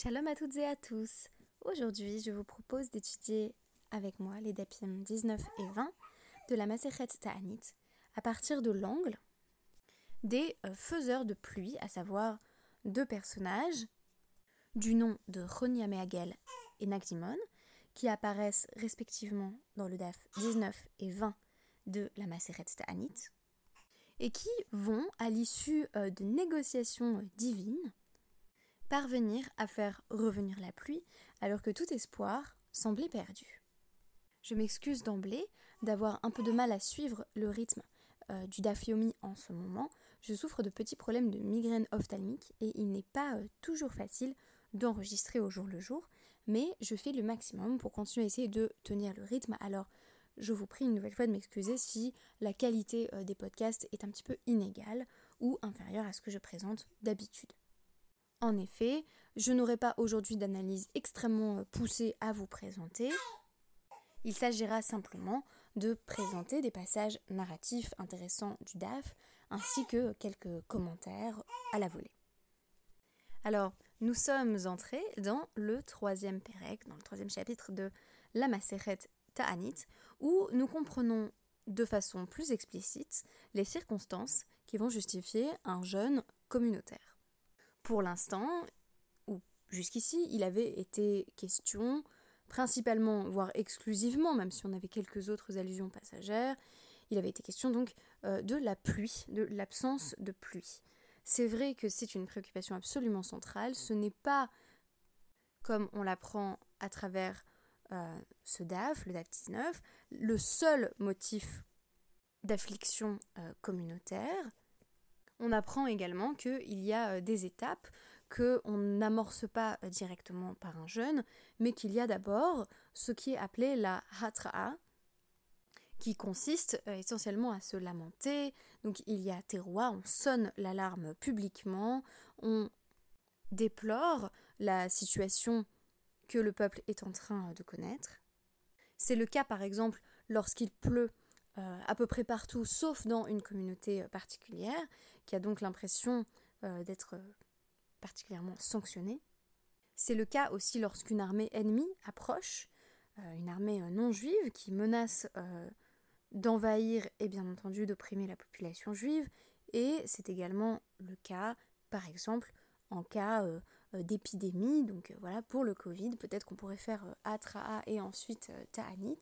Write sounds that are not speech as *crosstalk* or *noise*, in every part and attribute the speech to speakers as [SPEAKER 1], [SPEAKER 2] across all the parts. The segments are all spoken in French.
[SPEAKER 1] Shalom à toutes et à tous. Aujourd'hui, je vous propose d'étudier avec moi les dapim 19 et 20 de la Masechet Ta'anit à partir de l'angle des euh, faiseurs de pluie, à savoir deux personnages du nom de Roni Ameagel et Nagdimon, qui apparaissent respectivement dans le DAF 19 et 20 de la Masechet Ta'anit, et qui vont, à l'issue euh, de négociations divines, parvenir à faire revenir la pluie alors que tout espoir semblait perdu. Je m'excuse d'emblée d'avoir un peu de mal à suivre le rythme euh, du Dafyomi en ce moment. Je souffre de petits problèmes de migraine ophtalmique et il n'est pas euh, toujours facile d'enregistrer au jour le jour, mais je fais le maximum pour continuer à essayer de tenir le rythme. Alors, je vous prie une nouvelle fois de m'excuser si la qualité euh, des podcasts est un petit peu inégale ou inférieure à ce que je présente d'habitude. En effet, je n'aurai pas aujourd'hui d'analyse extrêmement euh, poussée à vous présenter. Il s'agira simplement de présenter des passages narratifs intéressants du DAF ainsi que quelques commentaires à la volée. Alors, nous sommes entrés dans le troisième Pérec, dans le troisième chapitre de la Maseret Ta'anit, où nous comprenons de façon plus explicite les circonstances qui vont justifier un jeûne communautaire. Pour l'instant, ou jusqu'ici, il avait été question, principalement, voire exclusivement, même si on avait quelques autres allusions passagères, il avait été question donc euh, de la pluie, de l'absence de pluie. C'est vrai que c'est une préoccupation absolument centrale, ce n'est pas comme on l'apprend à travers euh, ce DAF, le DAF 19, le seul motif d'affliction euh, communautaire, on apprend également qu'il y a euh, des étapes qu'on n'amorce pas euh, directement par un jeûne, mais qu'il y a d'abord ce qui est appelé la hatra'a, qui consiste euh, essentiellement à se lamenter. Donc il y a terroir, on sonne l'alarme publiquement, on déplore la situation que le peuple est en train de connaître. C'est le cas par exemple lorsqu'il pleut euh, à peu près partout, sauf dans une communauté euh, particulière, qui a donc l'impression euh, d'être particulièrement sanctionnée. C'est le cas aussi lorsqu'une armée ennemie approche, une armée non juive qui menace d'envahir et bien entendu d'opprimer la population juive, et c'est également le cas, par exemple, en cas d'épidémie, donc voilà, pour le Covid, peut-être qu'on pourrait faire Atra'a et ensuite Ta'anit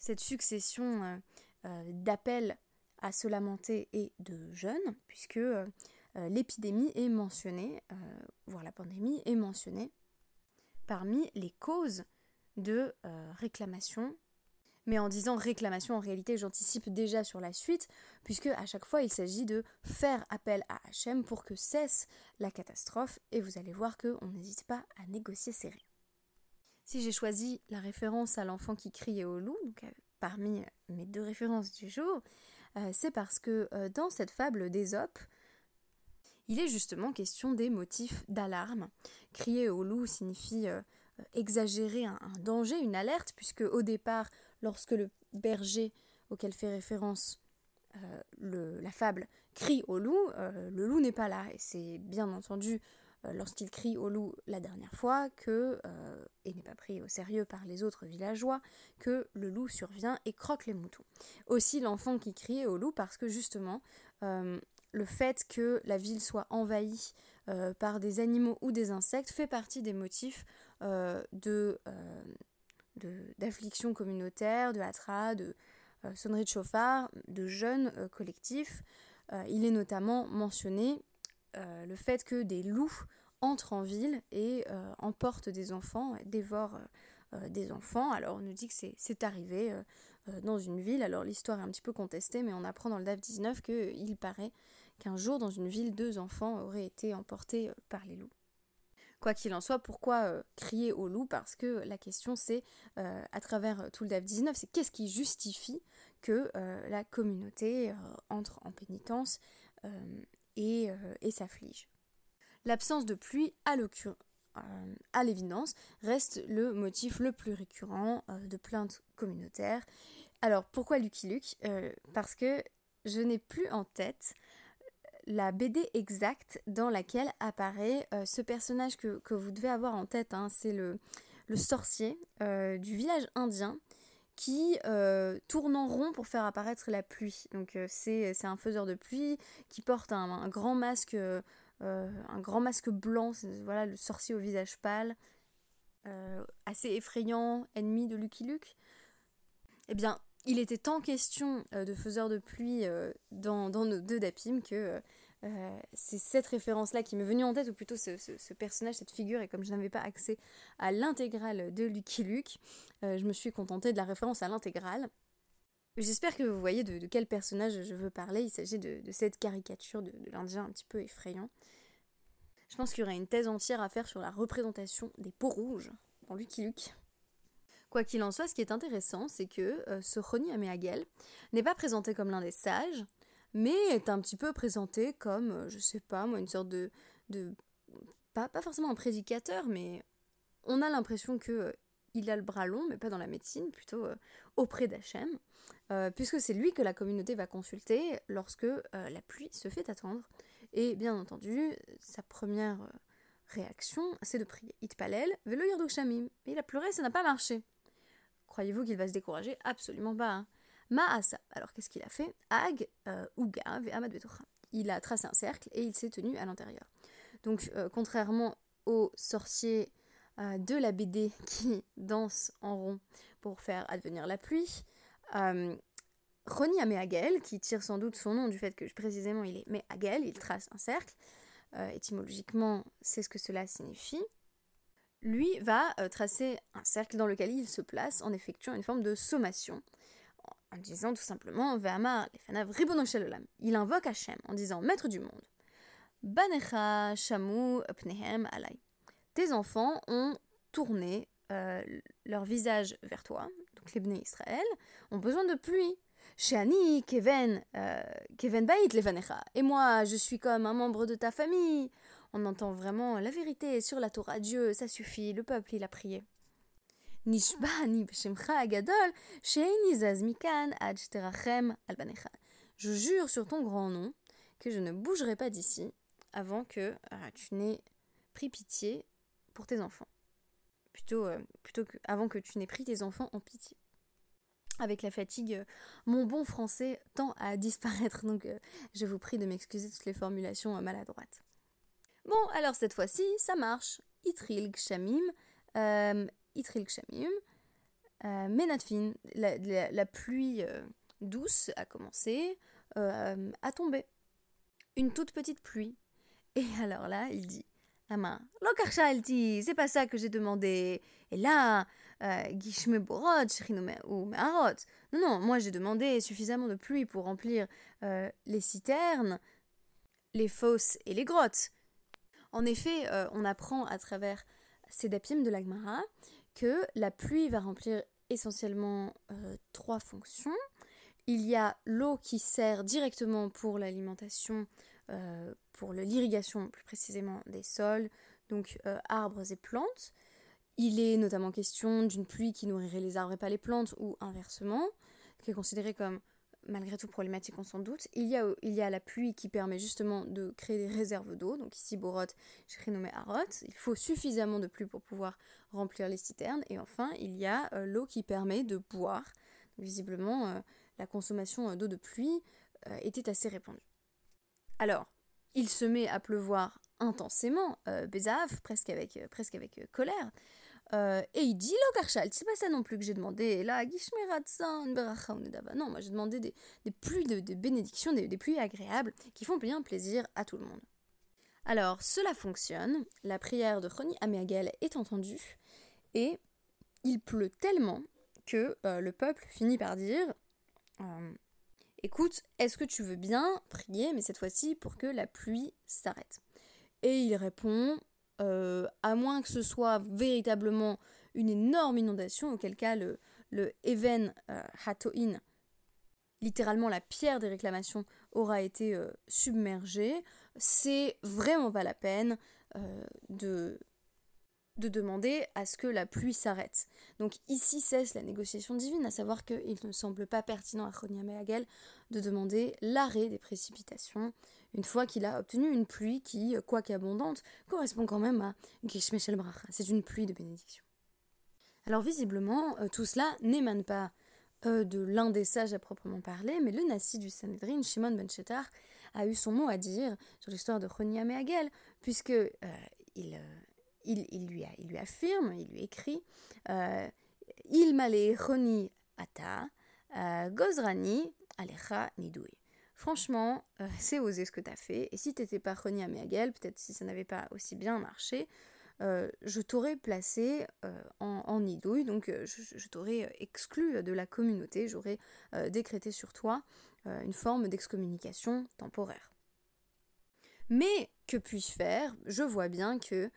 [SPEAKER 1] cette succession euh, euh, d'appels à se lamenter et de jeûnes, puisque euh, l'épidémie est mentionnée, voire la pandémie est mentionnée parmi les causes de réclamation. Mais en disant réclamation, en réalité, j'anticipe déjà sur la suite, puisque à chaque fois, il s'agit de faire appel à Hachem pour que cesse la catastrophe, et vous allez voir qu'on n'hésite pas à négocier serré. Si j'ai choisi la référence à l'enfant qui criait au loup, euh, parmi mes deux références du jour, euh, c'est parce que euh, dans cette fable d'Ésope, il est justement question des motifs d'alarme. Crier au loup signifie exagérer un, danger, une alerte, puisque au départ, lorsque le berger auquel fait référence la fable crie au loup, le loup n'est pas là. Et c'est bien entendu lorsqu'il crie au loup la dernière fois que, euh, et n'est pas pris au sérieux par les autres villageois, que le loup survient et croque les moutons. Aussi l'enfant qui criait au loup parce que justement euh, le fait que la ville soit envahie par des animaux ou des insectes fait partie des motifs de d'affliction communautaire, de hatra, de sonnerie de chauffard, de jeunes collectifs. il est notamment mentionné euh, le fait que des loups entrent en ville et euh, emportent des enfants, dévorent euh, des enfants. Alors on nous dit que c'est arrivé dans une ville, alors l'histoire est un petit peu contestée, mais on apprend dans le DAF 19 qu'il paraît qu'un jour dans une ville, deux enfants auraient été emportés par les loups. Quoi qu'il en soit, pourquoi crier au loup Parce que la question c'est, à travers tout le DAF 19, c'est qu'est-ce qui justifie que la communauté entre en pénitence euh, et, s'afflige. L'absence de pluie, à euh, à l'évidence, reste le motif le plus récurrent euh, de plaintes communautaires. Alors pourquoi Lucky Luke? Parce que je n'ai plus en tête la BD exacte dans laquelle apparaît ce personnage que, vous devez avoir en tête. Hein. c'est le, sorcier du village indien qui tourne en rond pour faire apparaître la pluie. Donc c'est un faiseur de pluie qui porte un, grand masque, un grand masque blanc, voilà le sorcier au visage pâle, assez effrayant, ennemi de Lucky Luke. Eh bien, il était tant question euh, de faiseurs de pluie euh, dans, nos deux dapim que euh, c'est cette référence-là qui m'est venue en tête, ou plutôt ce, personnage, cette figure, et comme je n'avais pas accès à l'intégrale de Lucky Luke, je me suis contentée de la référence à l'intégrale. J'espère que vous voyez de, quel personnage je veux parler. Il s'agit de, cette caricature de, l'Indien un petit peu effrayant. Je pense qu'il y aurait une thèse entière à faire sur la représentation des peaux rouges dans Lucky Luke. Quoi qu'il en soit, ce qui est intéressant, c'est que euh, ce Roni Améagel n'est pas présenté comme l'un des sages, mais est un petit peu présenté comme, euh, je sais pas moi, une sorte de. de pas, pas forcément un prédicateur, mais on a l'impression que euh, il a le bras long, mais pas dans la médecine, plutôt auprès d'Hachem, puisque c'est lui que la communauté va consulter lorsque la pluie se fait attendre. Et bien entendu, sa première réaction, c'est de prier. Itpalel, velo shamim. Et il a pleuré, ça n'a pas marché. Croyez-vous qu'il va se décourager? Absolument pas. Hein. Maasa. Alors qu'est-ce qu'il a fait? Ag, euh, Uga, Il a tracé un cercle et il s'est tenu à l'intérieur. Donc euh, contrairement aux sorciers euh, de la BD *laughs* qui dansent en rond pour faire advenir la pluie, Roni Améagel, qui tire sans doute son nom du fait que précisément il est Méagel, il trace un cercle, étymologiquement c'est ce que cela signifie, lui va euh, tracer un cercle dans lequel il se place en effectuant une forme de sommation, en disant tout simplement Ve'amar lefanav Il invoque Hachem en disant Maître du monde. Banecha shamu pnehem alay. Tes enfants ont tourné euh, leur visage vers toi, donc les Bnei Israël, ont besoin de pluie. Shani keven, euh, keven bait levanecha. Et moi, je suis comme un membre de ta famille on entend vraiment la vérité sur la Torah. Dieu, ça suffit, le peuple, il a prié. Je jure sur ton grand nom que je ne bougerai pas d'ici avant que euh, tu n'aies pris pitié pour tes enfants. Plutôt, euh, plutôt que avant que tu n'aies pris tes enfants en pitié. Avec la fatigue, euh, mon bon français tend à disparaître, donc je vous prie de m'excuser toutes les formulations maladroites. Bon, alors cette fois-ci, ça marche. Itril Gshamim, euh, Itril Gshamim, euh, Menatfin, la, pluie euh, douce a commencé euh, à tomber. Une toute petite pluie. Et *laughs* alors là, il dit Ama, Lokarchalti, c'est pas ça que j'ai demandé. Et là, Gishme Borot, ou Meharot. Non, non, moi j'ai demandé suffisamment de pluie pour remplir les citernes, les fosses et les grottes. En effet, euh, on apprend à travers ces dapim de l'Agmara la pluie va remplir essentiellement euh, trois fonctions. Il y a l'eau qui sert directement pour l'alimentation, euh, pour l'irrigation plus précisément des sols, donc arbres et plantes. Il est notamment question d'une pluie qui nourrirait les arbres et pas les plantes, ou inversement, qui est considérée comme malgré tout problématique, on s'en doute. Il y, a, il y a la pluie qui permet justement de créer des réserves d'eau. Donc ici, Borot, j'ai renommé Arot. Il faut suffisamment de pluie pour pouvoir remplir les citernes. Et enfin, il y a euh, l'eau qui permet de boire. visiblement, euh, la consommation euh, d'eau de pluie était assez répandue. Alors, il se met à pleuvoir intensément, Bézaf, presque avec, presque avec colère. Euh, et il dit le karchal, c'est pas ça non plus que j'ai demandé. Là, non, moi j'ai demandé des, pluies de, bénédictions, des, pluies agréables qui font bien plaisir à tout le monde. Alors, cela fonctionne, la prière de Choni Améagel est entendue, et il pleut tellement que euh, le peuple finit par dire euh, Écoute, est-ce que tu veux bien prier, mais cette fois-ci pour que la pluie s'arrête? Et il répond euh, à moins que ce soit véritablement une énorme inondation, auquel cas le, le Even euh, Hatoin, littéralement la pierre des réclamations, aura été euh, submergée, c'est vraiment pas la peine de, de demander à ce que la pluie s'arrête. Donc ici cesse la négociation divine, à savoir qu'il ne semble pas pertinent à Choniam de demander l'arrêt des précipitations, une fois qu'il a obtenu une pluie qui, quoique abondante, correspond quand même à Gishmeshel Bracha. C'est une pluie de bénédiction. Alors visiblement, tout cela n'émane pas de l'un des sages à proprement parler, mais le Nassi du Sanhedrin, Shimon ben Shetar, a eu son mot à dire sur l'histoire de Chonia Meagel, puisque il, il, lui il lui affirme, il lui écrit Il m'allait Choni ata, Gozrani alecha nidui. Franchement, *laughs* c'est osé ce que tu as fait, et si t'étais pas Choni Meagel, peut-être si ça n'avait pas aussi bien marché, je t'aurais placé en, en, nidouille, donc je, t'aurais exclu de la communauté, j'aurais décrété sur toi une forme d'excommunication temporaire. Mais que puis-je faire? Je vois bien que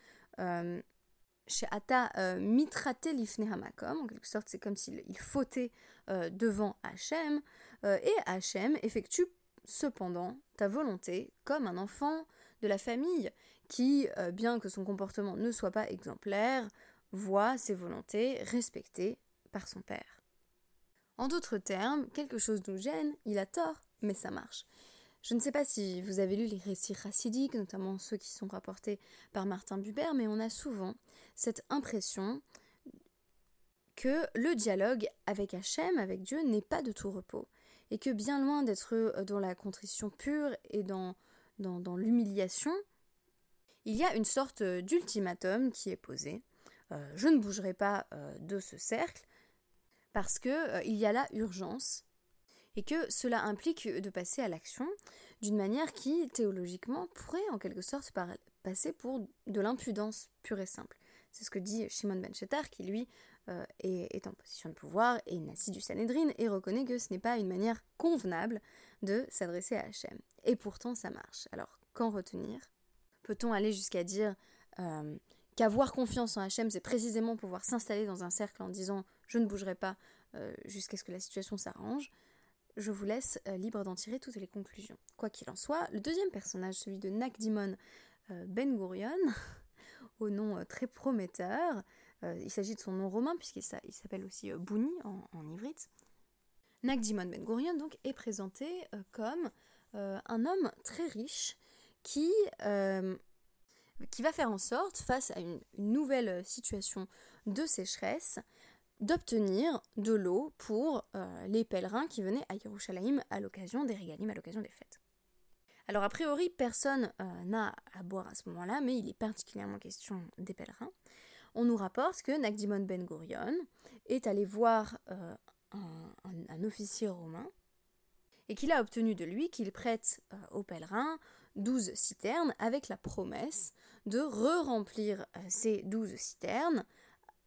[SPEAKER 1] chez Ata mitrate lifne hamakom, en quelque sorte c'est comme s'il fautait devant Hachem, et Hachem effectue cependant ta volonté comme un enfant de la famille qui, bien que son comportement ne soit pas exemplaire, voit ses volontés respectées par son père. En d'autres termes, quelque chose nous gêne, il a tort, mais ça marche. Je ne sais pas si vous avez lu les récits racidiques, notamment ceux qui sont rapportés par Martin Buber, mais on a souvent cette impression que le dialogue avec Hachem, avec Dieu, n'est pas de tout repos, et que bien loin d'être euh, dans la contrition pure et dans, l'humiliation, il y a une sorte d'ultimatum qui est posé. Euh, je ne bougerai pas euh, de ce cercle parce qu'il il y a là urgence et que cela implique de passer à l'action d'une manière qui, théologiquement, pourrait en quelque sorte passer pour de l'impudence pure et simple. C'est ce que dit Shimon ben Shetar, qui lui euh, est, en position de pouvoir et nassi du Sanhedrin et reconnaît que ce n'est pas une manière convenable de s'adresser à Hachem. Et pourtant, ça marche. Alors, qu'en retenir? Peut-on aller jusqu'à dire euh, qu'avoir confiance en Hachem, c'est précisément pouvoir s'installer dans un cercle en disant je ne bougerai pas euh, jusqu'à ce que la situation s'arrange? Je vous laisse libre d'en tirer toutes les conclusions. Quoi qu'il en soit, le deuxième personnage, celui de Nakdimon Ben Gurion, *laughs* au nom très prometteur, il s'agit de son nom romain puisqu'il s'appelle aussi Bouni en, ivrite. Nakdimon Ben Gurion donc est présenté comme un homme très riche qui, va faire en sorte, face à une nouvelle situation de sécheresse, d'obtenir de l'eau pour euh, les pèlerins qui venaient à Yerushalayim à l'occasion des régalim, à l'occasion des fêtes. Alors a priori, personne euh, n'a à boire à ce moment-là, mais il est particulièrement question des pèlerins. On nous rapporte que Nagdimon Ben Gurion est allé voir euh, un, officier romain et qu'il a obtenu de lui qu'il prête aux pèlerins douze citernes avec la promesse de re-remplir ces douze citernes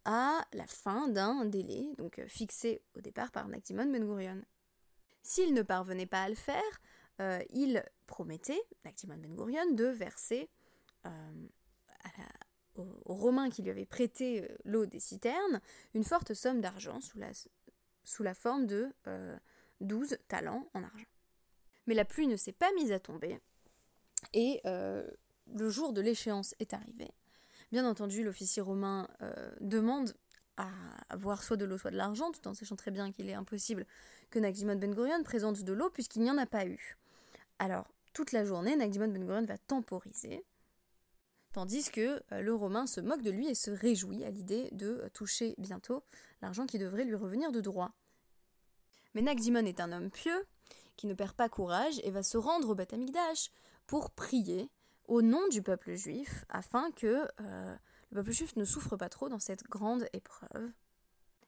[SPEAKER 1] à la fin d'un délai, donc euh, fixé au départ par Nakdimon Ben Gurion. S'il ne parvenait pas à le faire, euh, il promettait, Nakdimon Ben Gurion, de verser euh, aux, Romains qui lui avaient prêté l'eau des citernes une forte somme d'argent sous la, forme de 12 talents en argent. Mais la pluie ne s'est pas mise à tomber et le jour de l'échéance est arrivé. Bien entendu, l'officier romain euh, demande à avoir soit de l'eau, soit de l'argent, tout en sachant très bien qu'il est impossible que Nagdimon Ben Gurion présente de l'eau puisqu'il n'y en a pas eu. Alors, toute la journée, Nagdimon Ben Gurion va temporiser, tandis que euh, le Romain se moque de lui et se réjouit à l'idée de euh, toucher bientôt l'argent qui devrait lui revenir de droit. Mais Nagdimon est un homme pieux, qui ne perd pas courage et va se rendre au Beth pour prier au nom du peuple juif, afin que euh, le peuple juif ne souffre pas trop dans cette grande épreuve.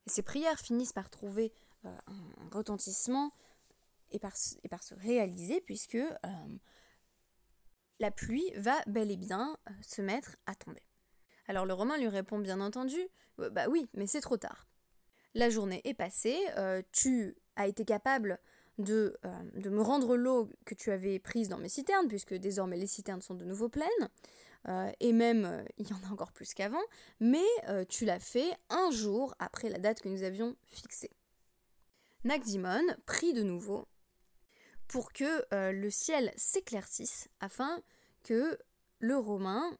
[SPEAKER 1] Et ces prières finissent par trouver un, retentissement et par, se réaliser, puisque la pluie va bel et bien se mettre à tomber. Alors le Romain lui répond bien entendu, bah oui, mais c'est trop tard. La journée est passée, tu as été capable de, euh, de me rendre l'eau que tu avais prise dans mes citernes, puisque désormais les citernes sont de nouveau pleines, euh, et même euh, *laughs* il y en a encore plus qu'avant, mais tu l'as fait un jour après la date que nous avions fixée. Nagdimon prie de nouveau pour que le ciel s'éclaircisse afin que le Romain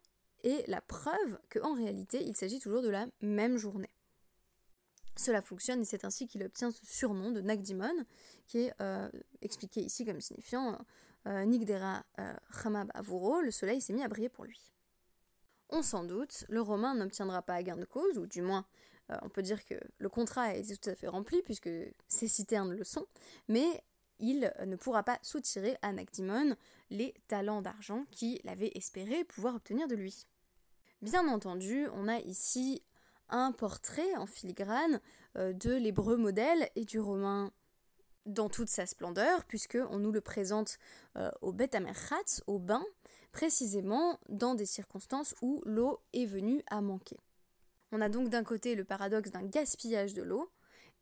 [SPEAKER 1] ait la preuve qu'en réalité il s'agit toujours de la même journée. Cela fonctionne et c'est ainsi qu'il obtient ce surnom de Nagdimon, qui est euh, expliqué ici comme signifiant Nigdera Chamab Avuro, le soleil s'est mis à briller pour lui. On s'en doute, le Romain n'obtiendra pas gain de cause, ou du moins, on peut dire que le contrat a été tout à fait rempli, puisque ces citernes le sont, mais il ne pourra pas soutirer à Nagdimon les talents d'argent qu'il avait espéré pouvoir obtenir de lui. Bien entendu, on a ici un portrait en filigrane euh, de l'hébreu modèle et du romain dans toute sa splendeur, puisqu'on nous le présente euh, au Bet Amerchatz, au bain, précisément dans des circonstances où l'eau est venue à manquer. On a donc d'un côté le paradoxe d'un gaspillage de l'eau,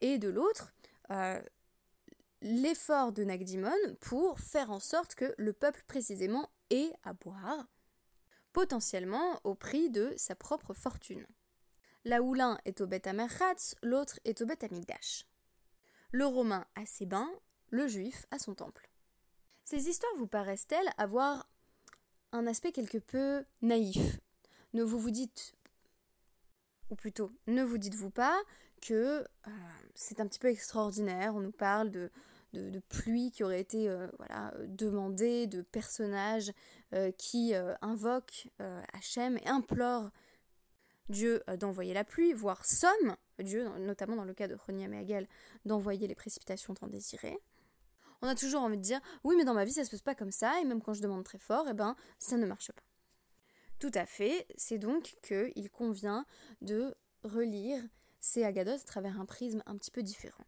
[SPEAKER 1] et de l'autre, euh, l'effort de Nagdimon pour faire en sorte que le peuple précisément ait à boire, potentiellement au prix de sa propre fortune. Là où l'un est au Bet Amerchatz, l'autre est au Bet Amigdash. Le romain a ses bains, le juif a son temple. Ces histoires vous paraissent-elles avoir un aspect quelque peu naïf? Ne vous vous dites, ou plutôt, ne vous dites-vous pas que euh, c'est un petit peu extraordinaire, on nous parle de, de, pluie qui aurait été euh, voilà, demandée, de personnages euh, qui invoquent Hachem et implorent Dieu d'envoyer la pluie, voire somme Dieu, notamment dans le cas de Choniam et Hagel, d'envoyer les précipitations tant désirées. On a toujours envie de dire oui mais dans ma vie ça se passe pas comme ça et même quand je demande très fort, eh ben ça ne marche pas. Tout à fait, c'est donc qu'il convient de relire ces Agadoth à travers un prisme un petit peu différent.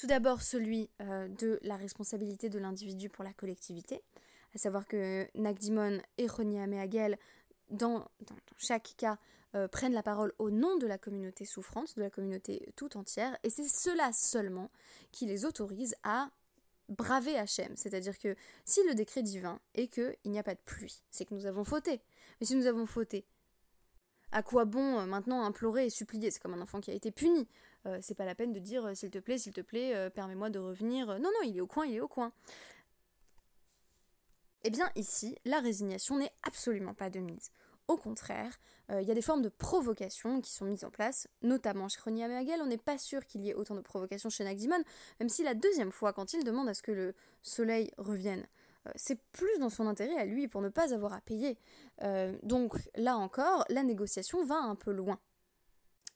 [SPEAKER 1] Tout d'abord celui euh, de la responsabilité de l'individu pour la collectivité, à savoir que Nagdimon et Choniam et Hagel, dans chaque cas, euh, prennent la parole au nom de la communauté souffrante, de la communauté tout entière, et c'est cela seulement qui les autorise à braver Hachem. C'est-à-dire que si le décret divin est qu'il n'y a pas de pluie, c'est que nous avons fauté. Mais si nous avons fauté, à quoi bon euh, maintenant implorer et supplier? C'est comme un enfant qui a été puni. Euh, c'est pas la peine de dire s'il te plaît, s'il te plaît, permets-moi de revenir. Non, non, il est au coin, il est au coin. Eh bien, ici, la résignation n'est absolument pas de mise. Au contraire, euh, il y a des formes de provocation qui sont mises en place, notamment chez Ronnie Amagel. On n'est pas sûr qu'il y ait autant de provocations chez Nagdimon, même si la deuxième fois, quand il demande à ce que le soleil revienne, euh, c'est plus dans son intérêt à lui pour ne pas avoir à payer. Euh, donc là encore, la négociation va un peu loin.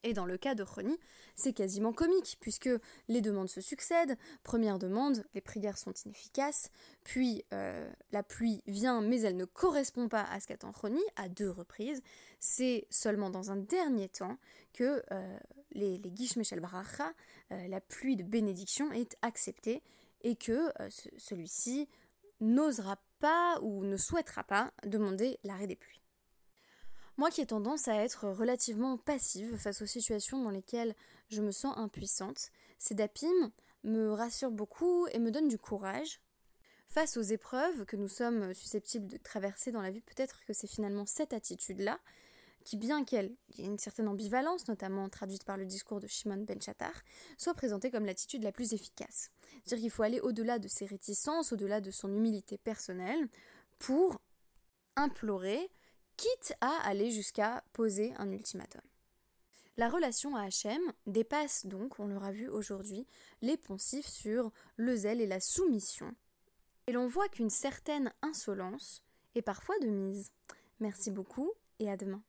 [SPEAKER 1] Et dans le cas de Rony, c'est quasiment comique, puisque les demandes se succèdent. Première demande, les prières sont inefficaces, puis euh, la pluie vient, mais elle ne correspond pas à ce qu'attend Rony, à deux reprises. C'est seulement dans un dernier temps que euh, les, les Gish euh, la pluie de bénédiction, est acceptée, et que celui-ci n'osera ou ne souhaitera pas demander l'arrêt des pluies. Moi qui ai tendance à être relativement passive face aux situations dans lesquelles je me sens impuissante, ces DAPIM me rassurent beaucoup et me donnent du courage. Face aux épreuves que nous sommes susceptibles de traverser dans la vie, peut-être que c'est finalement cette attitude-là qui, bien qu'elle ait une certaine ambivalence, notamment traduite par le discours de Shimon Ben Chattar, soit présentée comme l'attitude la plus efficace. C'est-à-dire qu'il faut aller au-delà de ses réticences, au-delà de son humilité personnelle, pour implorer quitte à aller jusqu'à poser un ultimatum. La relation à Hachem dépasse donc, on l'aura vu aujourd'hui, les poncifs sur le zèle et la soumission. Et l'on voit qu'une certaine insolence est parfois de mise. Merci beaucoup et à demain.